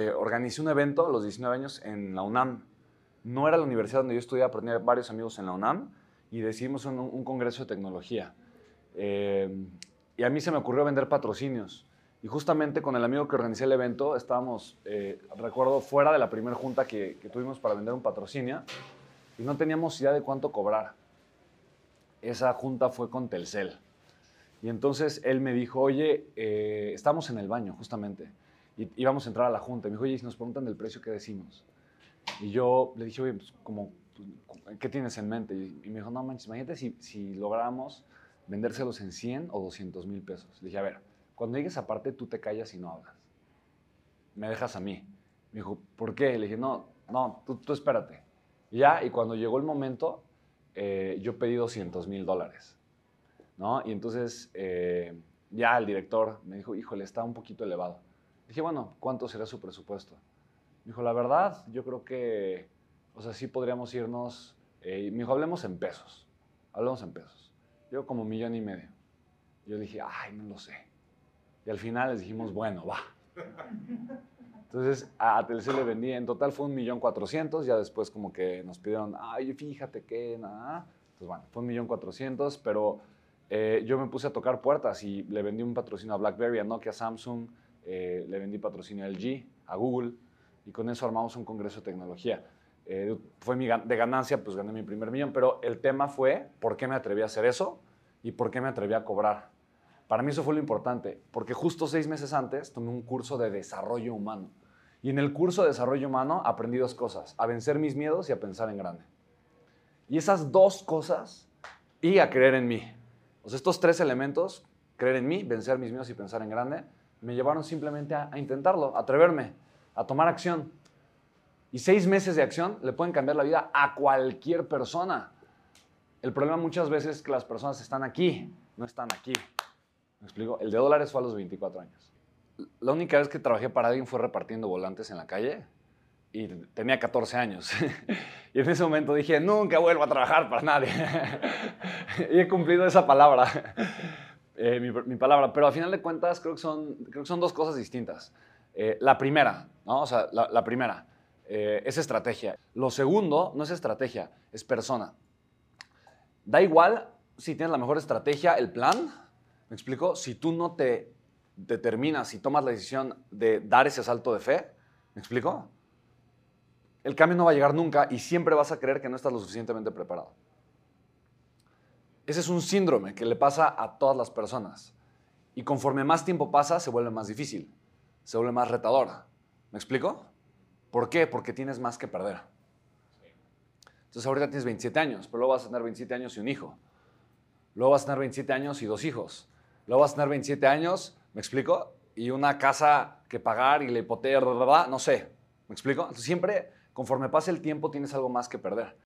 Eh, organicé un evento a los 19 años en la UNAM. No era la universidad donde yo estudiaba, pero tenía varios amigos en la UNAM y decidimos un, congreso de tecnología. Eh, y a mí se me ocurrió vender patrocinios. Y justamente con el amigo que organizé el evento, estábamos, eh, recuerdo, fuera de la primera junta que, que tuvimos para vender un patrocinio y no teníamos idea de cuánto cobrar. Esa junta fue con Telcel. Y entonces él me dijo, oye, eh, estamos en el baño justamente y íbamos a entrar a la junta. Y me dijo, oye, si nos preguntan del precio, ¿qué decimos? Y yo le dije, oye, pues, como, ¿qué tienes en mente? Y, me dijo, no manches, imagínate si, si lográramos vendérselos en 100 o 200 mil pesos. Le dije, a ver, cuando llegues aparte, tú te callas y no hablas. Me dejas a mí. Me dijo, ¿por qué? Le dije, no, no, tú, tú espérate. Y ya, y cuando llegó el momento, eh, yo pedí 200 mil dólares. ¿no? Y entonces eh, ya el director me dijo, híjole, está un poquito elevado. Dije, bueno, ¿cuánto será su presupuesto? Me dijo, la verdad, yo creo que, o sea, sí podríamos irnos, eh, me dijo, hablemos en pesos, hablemos en pesos. Yo como millón y medio. Yo dije, ay, no lo sé. Y al final les dijimos, bueno, va. Entonces a Telcel le vendí, en total fue un millón cuatrocientos, ya después como que nos pidieron, ay, fíjate que nada. Entonces bueno, fue un millón cuatrocientos, pero eh, yo me puse a tocar puertas y le vendí un patrocinio a BlackBerry, a Nokia, a Samsung, eh, le vendí patrocinio a LG, a Google, y con eso armamos un congreso de tecnología. Eh, fue de ganancia, pues gané mi primer millón, pero el tema fue por qué me atreví a hacer eso y por qué me atreví a cobrar. Para mí eso fue lo importante, porque justo seis meses antes tomé un curso de desarrollo humano. Y en el curso de desarrollo humano aprendí dos cosas, a vencer mis miedos y a pensar en grande. Y esas dos cosas, y a creer en mí. O sea, estos tres elementos, creer en mí, vencer mis miedos y pensar en grande, me llevaron simplemente a, intentarlo, a atreverme, a tomar acción. Y seis meses de acción le pueden cambiar la vida a cualquier persona. El problema muchas veces es que las personas están aquí, no están aquí. ¿Me explico? El de dólares fue a los 24 años. La única vez que trabajé para alguien fue repartiendo volantes en la calle y tenía 14 años. y en ese momento dije, nunca vuelvo a trabajar para nadie. y he cumplido esa palabra, eh, mi, mi, palabra. Pero a final de cuentas creo que son, creo que son dos cosas distintas. Eh, la primera, ¿no? O sea, la, la primera eh, es estrategia. Lo segundo no es estrategia, es persona. Da igual si tienes la mejor estrategia, el plan, ¿me explico? Si tú no te determinas y tomas la decisión de dar ese salto de fe, ¿me explico? El cambio no va a llegar nunca y siempre vas a creer que no estás lo suficientemente preparado. Ese es un síndrome que le pasa a todas las personas. Y conforme más tiempo pasa, se vuelve más difícil, se vuelve más retador. ¿Me explico? ¿Por qué? Porque tienes más que perder. Entonces ahorita tienes 27 años, pero luego vas a tener 27 años y un hijo. Luego vas a tener 27 años y dos hijos. Luego vas a tener 27 años, ¿me explico? Y una casa que pagar y la hipoteca, no sé, ¿me explico? Entonces siempre, conforme pase el tiempo, tienes algo más que perder.